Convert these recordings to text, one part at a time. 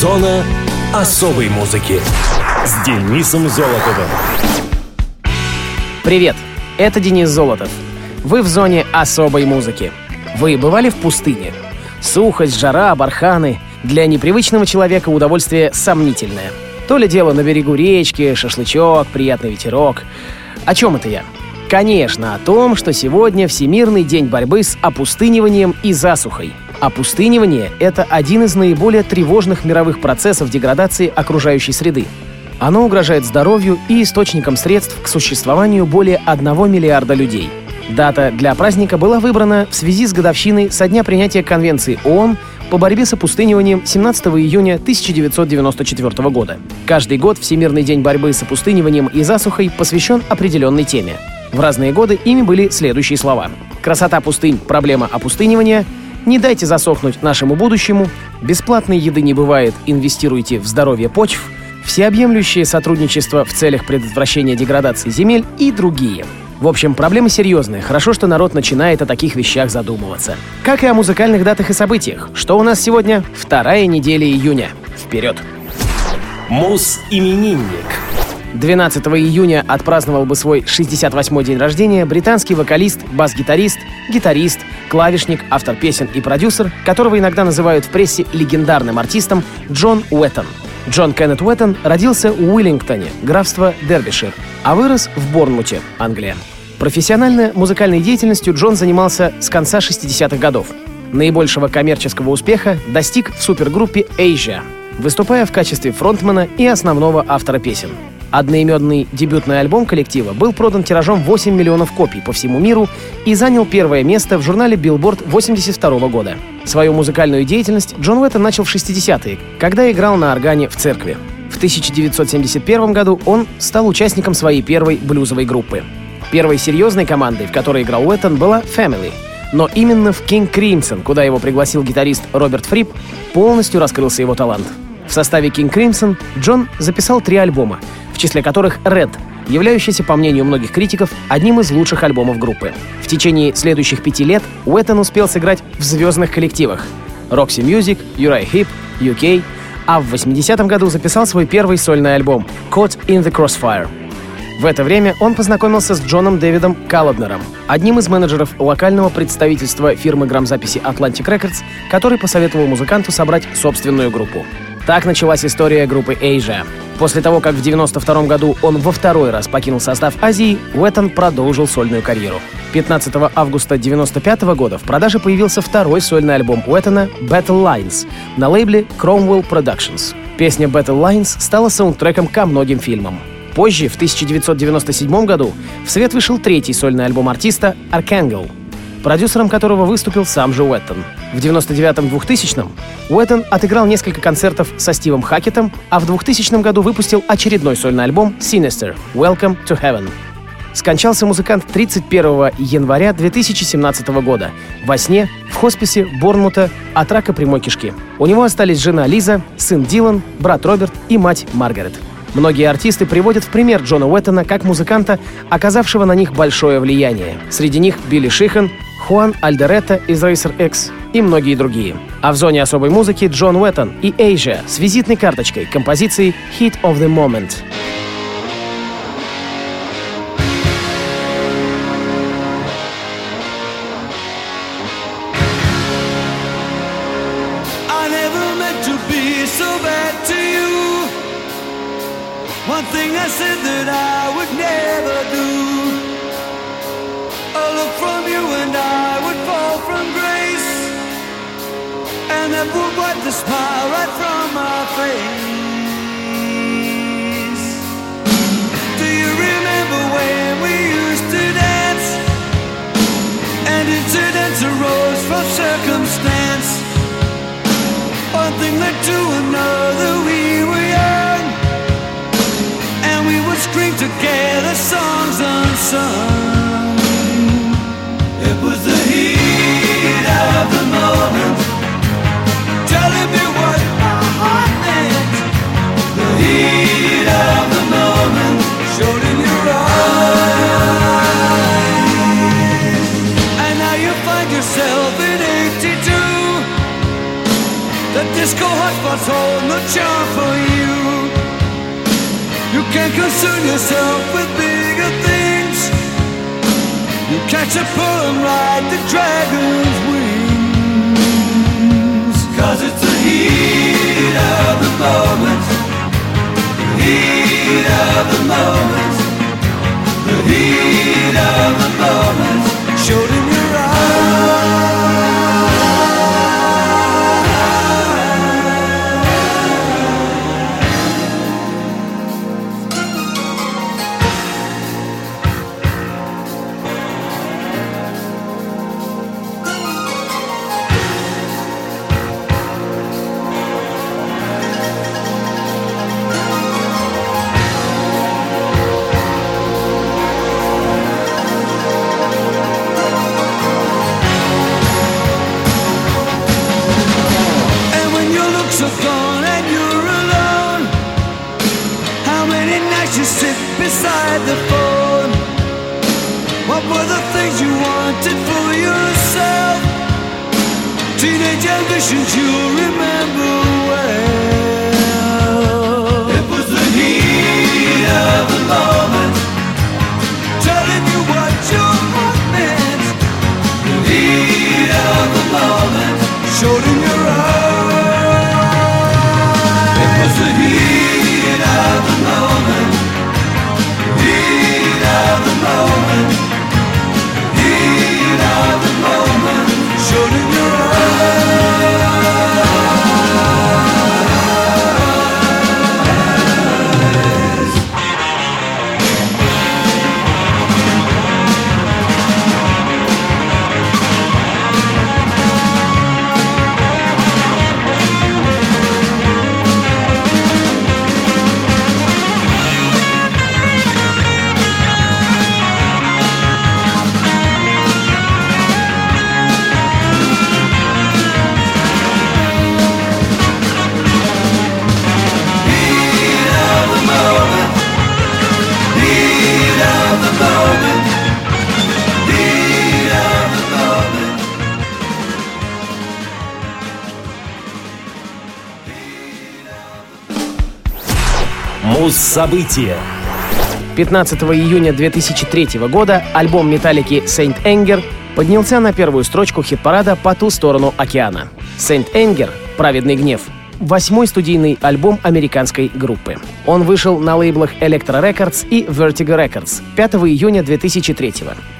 Зона особой музыки с Денисом Золотовым. Привет, это Денис Золотов. Вы в зоне особой музыки. Вы бывали в пустыне? Сухость, жара, барханы. Для непривычного человека удовольствие сомнительное. То ли дело на берегу речки, шашлычок, приятный ветерок. О чем это я? Конечно, о том, что сегодня Всемирный день борьбы с опустыниванием и засухой. Опустынивание — это один из наиболее тревожных мировых процессов деградации окружающей среды. Оно угрожает здоровью и источникам средств к существованию более 1 миллиарда людей. Дата для праздника была выбрана в связи с годовщиной со дня принятия Конвенции ООН по борьбе с опустыниванием 17 июня 1994 года. Каждый год Всемирный день борьбы с опустыниванием и засухой посвящен определенной теме. В разные годы ими были следующие слова. «Красота пустынь – проблема опустынивания», «Не дайте засохнуть нашему будущему», «Бесплатной еды не бывает, инвестируйте в здоровье почв», «Всеобъемлющее сотрудничество в целях предотвращения деградации земель» и другие. В общем, проблема серьезная. Хорошо, что народ начинает о таких вещах задумываться. Как и о музыкальных датах и событиях. Что у нас сегодня? Вторая неделя июня. Вперед! Мус-именинник. 12 июня отпраздновал бы свой 68-й день рождения британский вокалист, бас-гитарист, гитарист, клавишник, автор песен и продюсер, которого иногда называют в прессе легендарным артистом Джон Уэттон. Джон Кеннет Уэттон родился в Уиллингтоне, графство Дербишир, а вырос в Борнмуте, Англия. Профессиональной музыкальной деятельностью Джон занимался с конца 60-х годов. Наибольшего коммерческого успеха достиг в супергруппе Asia, выступая в качестве фронтмена и основного автора песен. Одноименный дебютный альбом коллектива был продан тиражом 8 миллионов копий по всему миру и занял первое место в журнале Billboard 82 года. Свою музыкальную деятельность Джон Уэттон начал в 60-е, когда играл на органе в церкви. В 1971 году он стал участником своей первой блюзовой группы. Первой серьезной командой, в которой играл Уэттон, была Family. Но именно в King Crimson, куда его пригласил гитарист Роберт Фрип, полностью раскрылся его талант. В составе King Crimson Джон записал три альбома, в числе которых Red, являющийся, по мнению многих критиков, одним из лучших альбомов группы. В течение следующих пяти лет Уэттон успел сыграть в звездных коллективах Roxy Music, Uriah Heep, UK, а в 80-м году записал свой первый сольный альбом «Caught in the Crossfire». В это время он познакомился с Джоном Дэвидом Калладнером, одним из менеджеров локального представительства фирмы грамзаписи Atlantic Records, который посоветовал музыканту собрать собственную группу. Так началась история группы Asia. После того, как в 92 году он во второй раз покинул состав Азии, Уэттон продолжил сольную карьеру. 15 августа 95 года в продаже появился второй сольный альбом Уэттона «Battle Lines» на лейбле Cromwell Productions. Песня «Battle Lines» стала саундтреком ко многим фильмам. Позже, в 1997 году, в свет вышел третий сольный альбом артиста «Archangel», продюсером которого выступил сам же Уэттон. В 99-2000 Уэттон отыграл несколько концертов со Стивом Хакетом, а в 2000 году выпустил очередной сольный альбом «Sinister – Welcome to Heaven». Скончался музыкант 31 января 2017 года во сне в хосписе Борнмута от рака прямой кишки. У него остались жена Лиза, сын Дилан, брат Роберт и мать Маргарет. Многие артисты приводят в пример Джона Уэттона как музыканта, оказавшего на них большое влияние. Среди них Билли Шихан, Хуан Альдеретто из Racer X и многие другие. А в зоне особой музыки Джон Уэттон и Asia с визитной карточкой композиции «Hit of the Moment». Said that I would never do. A look from you That would wipe the smile right from my face. Do you remember when we used to dance? And incidents arose from circumstance. One thing led to another, we were young. And we would scream together songs unsung. Charm for you. You can concern yourself with bigger things. You catch a pull and ride the dragon's wings. Cause it's the heat of the moment. The heat of the moment. The heat of the moment. Муз-события. 15 июня 2003 года альбом металлики Saint Anger поднялся на первую строчку хит-парада «По ту сторону океана». Saint Anger «Праведный гнев» — восьмой студийный альбом американской группы. Он вышел на лейблах Electro Records и Vertigo Records 5 июня 2003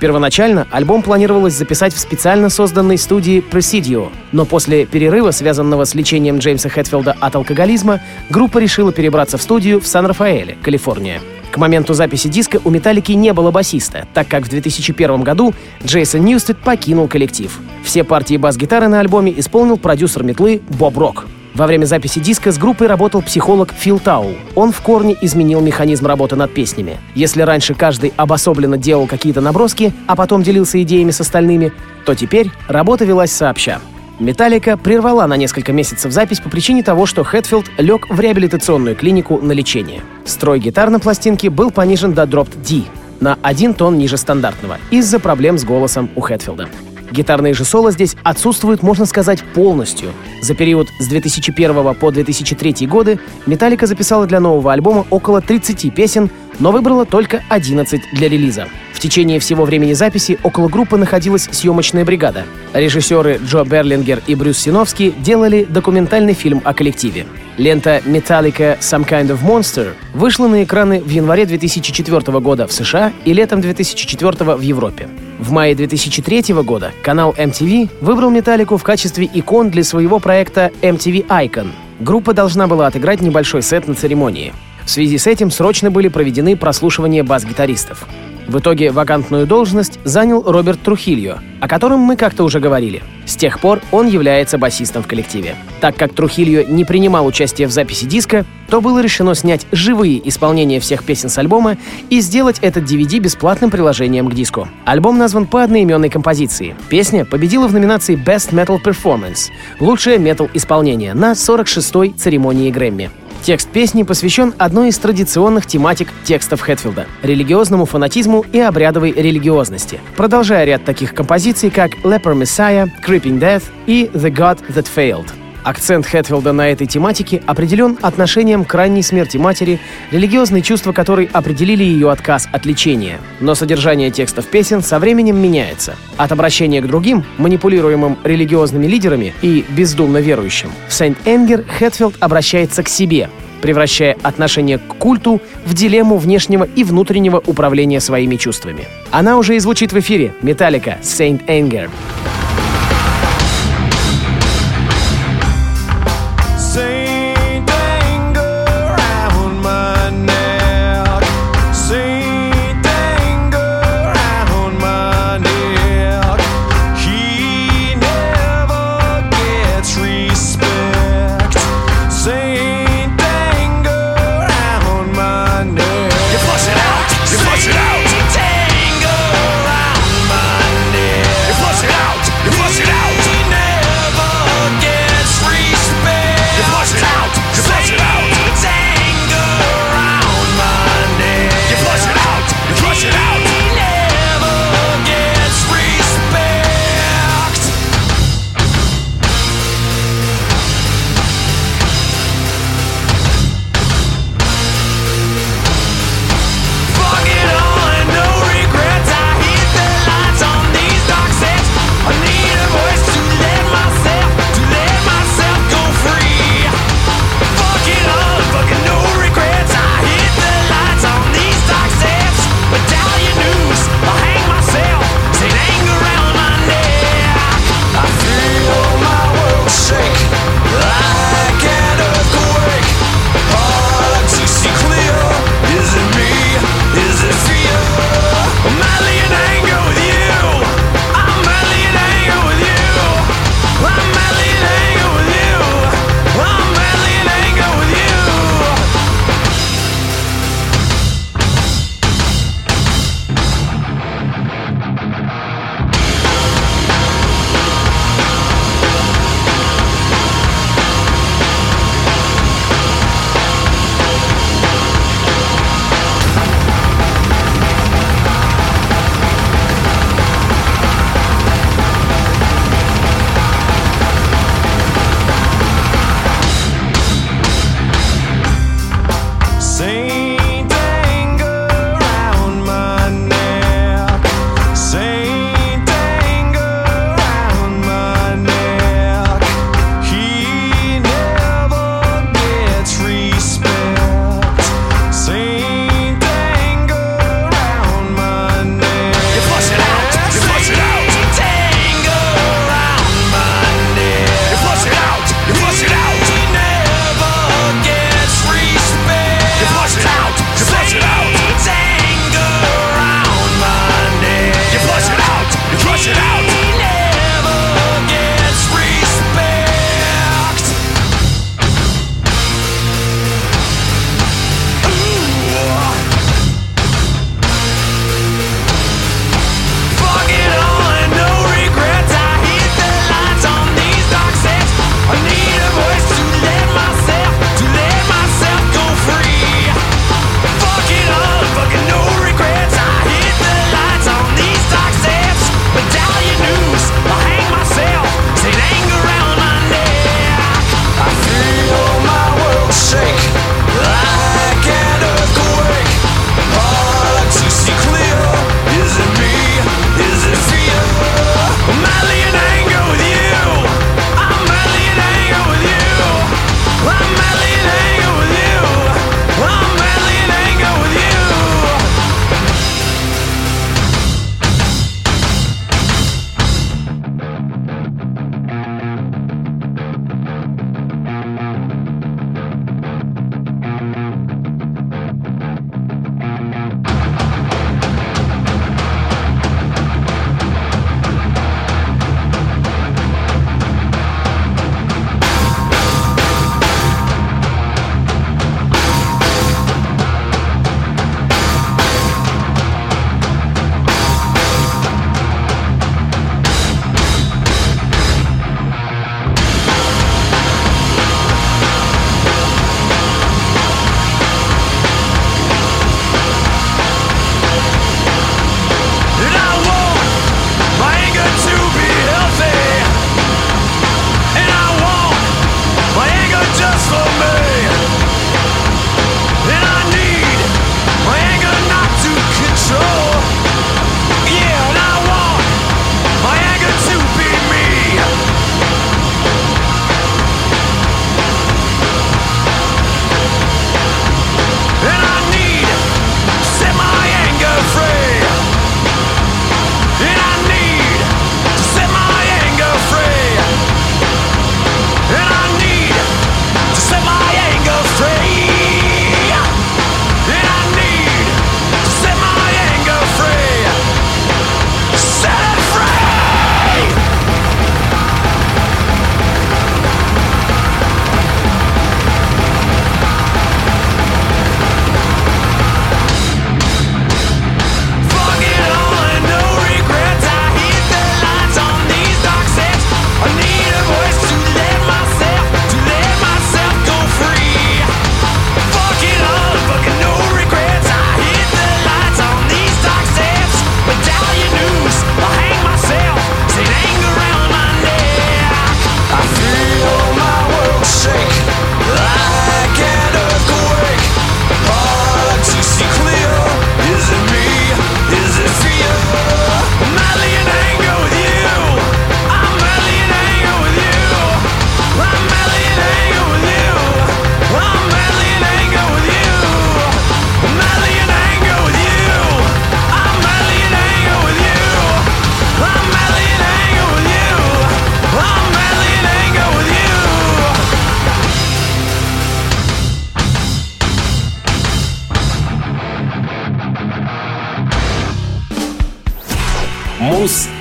Первоначально альбом планировалось записать в специально созданной студии Presidio, но после перерыва, связанного с лечением Джеймса Хэтфилда от алкоголизма, группа решила перебраться в студию в Сан-Рафаэле, Калифорния. К моменту записи диска у «Металлики» не было басиста, так как в 2001 году Джейсон Ньюстед покинул коллектив. Все партии бас-гитары на альбоме исполнил продюсер метлы Боб Рок. Во время записи диска с группой работал психолог Фил Тау. Он в корне изменил механизм работы над песнями. Если раньше каждый обособленно делал какие-то наброски, а потом делился идеями с остальными, то теперь работа велась сообща. Металлика прервала на несколько месяцев запись по причине того, что Хэтфилд лег в реабилитационную клинику на лечение. Строй гитар на пластинке был понижен до дропт D на один тон ниже стандартного из-за проблем с голосом у Хэтфилда. Гитарные же соло здесь отсутствуют, можно сказать, полностью. За период с 2001 по 2003 годы Металлика записала для нового альбома около 30 песен, но выбрала только 11 для релиза. В течение всего времени записи около группы находилась съемочная бригада. Режиссеры Джо Берлингер и Брюс Синовский делали документальный фильм о коллективе. Лента Metallica Some Kind of Monster вышла на экраны в январе 2004 года в США и летом 2004 в Европе. В мае 2003 года канал MTV выбрал Металлику в качестве икон для своего проекта MTV Icon. Группа должна была отыграть небольшой сет на церемонии. В связи с этим срочно были проведены прослушивания бас-гитаристов. В итоге вакантную должность занял Роберт Трухильо, о котором мы как-то уже говорили. С тех пор он является басистом в коллективе. Так как Трухильо не принимал участие в записи диска, то было решено снять живые исполнения всех песен с альбома и сделать этот DVD бесплатным приложением к диску. Альбом назван по одноименной композиции. Песня победила в номинации Best Metal Performance — лучшее метал-исполнение на 46-й церемонии Грэмми. Текст песни посвящен одной из традиционных тематик текстов Хэтфилда — религиозному фанатизму и обрядовой религиозности, продолжая ряд таких композиций, как Leper Messiah, Creeping Death и The God That Failed. Акцент Хэтфилда на этой тематике определен отношением к ранней смерти матери, религиозные чувства которой определили ее отказ от лечения. Но содержание текстов песен со временем меняется. От обращения к другим, манипулируемым религиозными лидерами и бездумно верующим, в Сент-Энгер Хэтфилд обращается к себе, превращая отношение к культу в дилемму внешнего и внутреннего управления своими чувствами. Она уже и звучит в эфире. Металлика Saint Anger.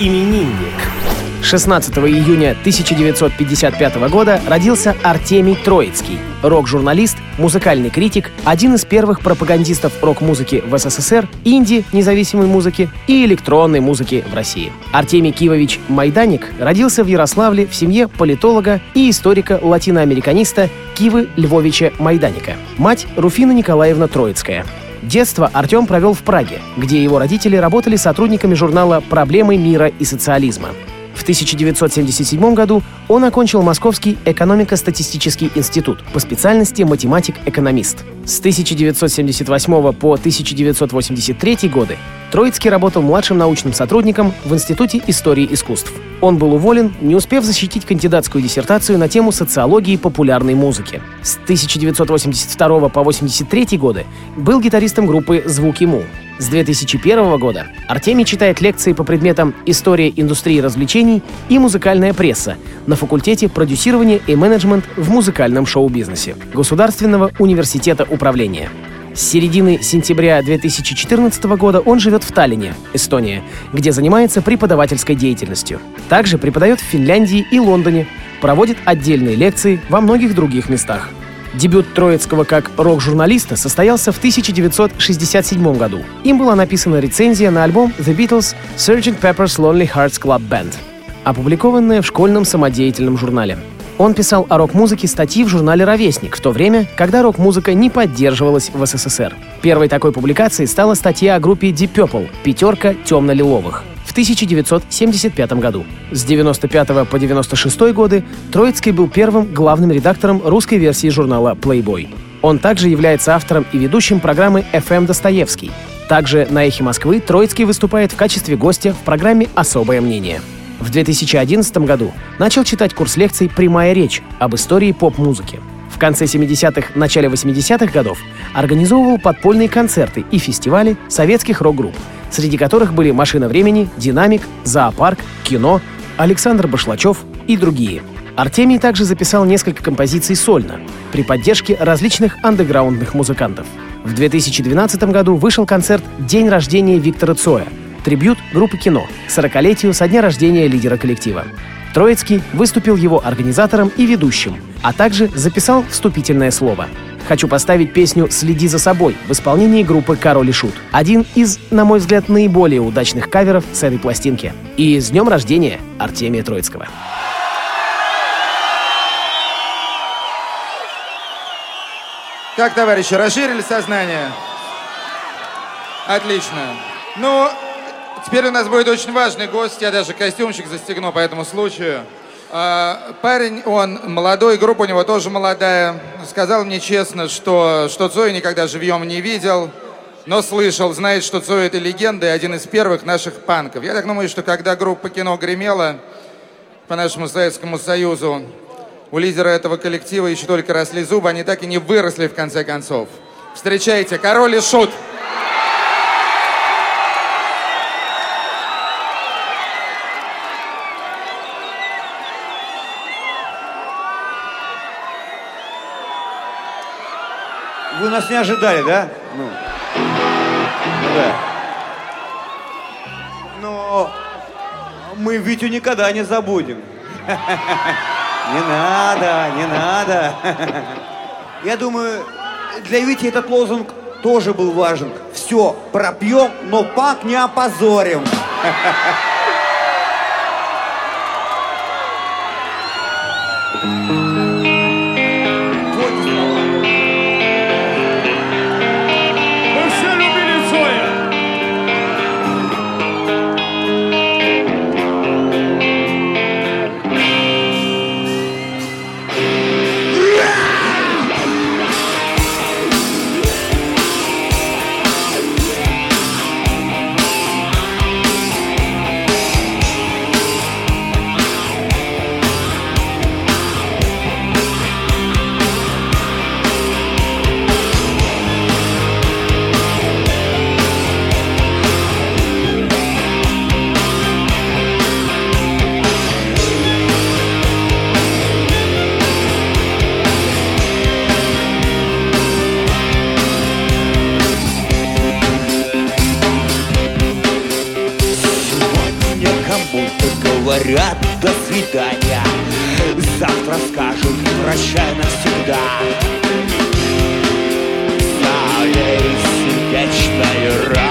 Мус-именинник. 16 июня 1955 года родился Артемий Троицкий, рок-журналист, музыкальный критик, один из первых пропагандистов рок-музыки в СССР, инди независимой музыки и электронной музыки в России. Артемий Кивович Майданик родился в Ярославле в семье политолога и историка-латиноамериканиста Кивы Львовича Майданика. Мать Руфина Николаевна Троицкая. Детство Артем провел в Праге, где его родители работали сотрудниками журнала «Проблемы мира и социализма». В 1977 году он окончил Московский экономико-статистический институт по специальности математик-экономист. С 1978 по 1983 годы Троицкий работал младшим научным сотрудником в Институте истории искусств. Он был уволен, не успев защитить кандидатскую диссертацию на тему социологии популярной музыки. С 1982 по 1983 годы был гитаристом группы «Звуки Му». С 2001 года Артемий читает лекции по предметам «История индустрии развлечений» и «Музыкальная пресса» на факультете продюсирования и менеджмент в музыкальном шоу-бизнесе Государственного университета управления. С середины сентября 2014 года он живет в Таллине, Эстония, где занимается преподавательской деятельностью. Также преподает в Финляндии и Лондоне, проводит отдельные лекции во многих других местах. Дебют Троицкого как рок-журналиста состоялся в 1967 году. Им была написана рецензия на альбом The Beatles Sgt. Pepper's Lonely Hearts Club Band, опубликованная в школьном самодеятельном журнале. Он писал о рок-музыке статьи в журнале «Ровесник» в то время, когда рок-музыка не поддерживалась в СССР. Первой такой публикацией стала статья о группе Deep Purple «Пятерка темно-лиловых» 1975 году. С 95 по 96 годы Троицкий был первым главным редактором русской версии журнала Playboy. Он также является автором и ведущим программы FM Достоевский. Также на «Эхе Москвы» Троицкий выступает в качестве гостя в программе «Особое мнение». В 2011 году начал читать курс лекций «Прямая речь» об истории поп-музыки. В конце 70-х, начале 80-х годов организовывал подпольные концерты и фестивали советских рок-групп, среди которых были «Машина времени», «Динамик», «Зоопарк», «Кино», Александр Башлачев и другие. Артемий также записал несколько композиций сольно при поддержке различных андеграундных музыкантов. В 2012 году вышел концерт «День рождения Виктора Цоя», трибют группы «Кино» 40-летию со дня рождения лидера коллектива. Троицкий выступил его организатором и ведущим, а также записал вступительное слово. Хочу поставить песню «Следи за собой» в исполнении группы «Король и Шут». Один из, на мой взгляд, наиболее удачных каверов с этой пластинки. И с днем рождения Артемия Троицкого. Как, товарищи, расширили сознание? Отлично. Ну, теперь у нас будет очень важный гость. Я даже костюмчик застегну по этому случаю. А, парень, он молодой, группа у него тоже молодая. Сказал мне честно, что, что Цоя никогда живьем не видел, но слышал, знает, что Цой это легенда и один из первых наших панков. Я так думаю, что когда группа кино гремела по нашему Советскому Союзу, у лидера этого коллектива еще только росли зубы, они так и не выросли в конце концов. Встречайте, король и шут! Нас не ожидали, да? Ну, да. Но мы Витю никогда не забудем. Не надо, не надо. Я думаю, для Вити этот лозунг тоже был важен. Все, пропьем, но пак не опозорим. Мы говорят до свидания Завтра скажут прощай навсегда Залей сердечной раны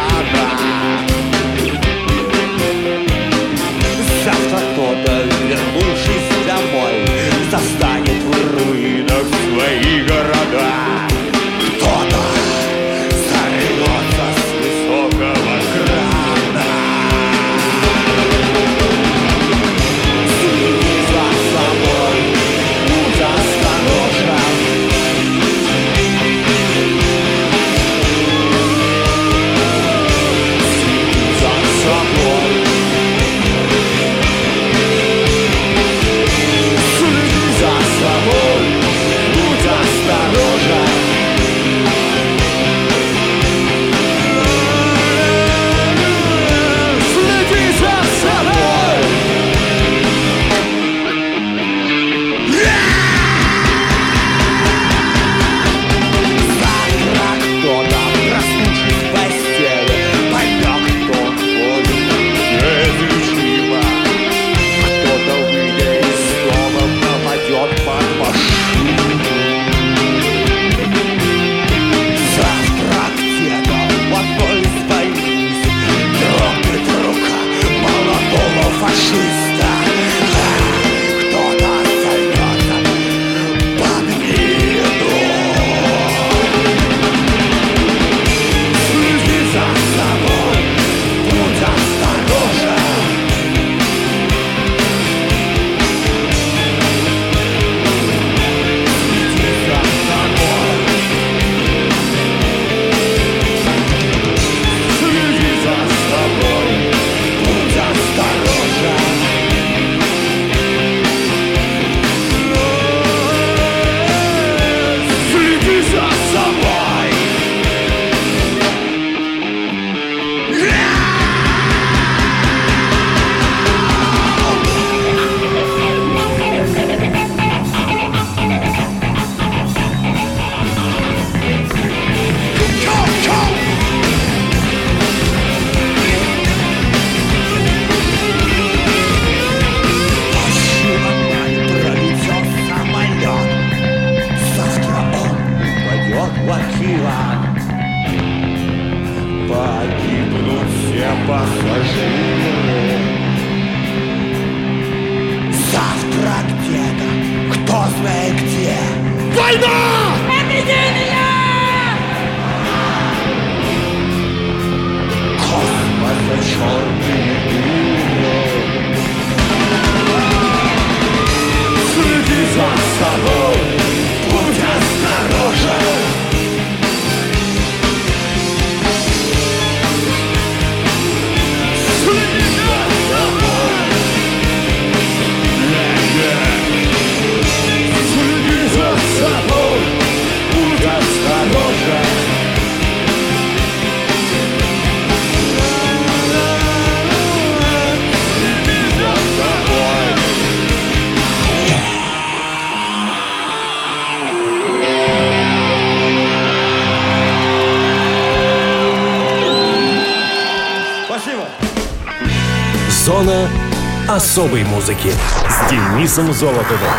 особой музыки с Денисом Золотовым.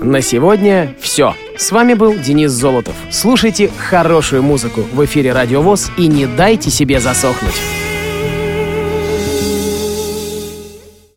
На сегодня все. С вами был Денис Золотов. Слушайте хорошую музыку в эфире Радиовоз и не дайте себе засохнуть.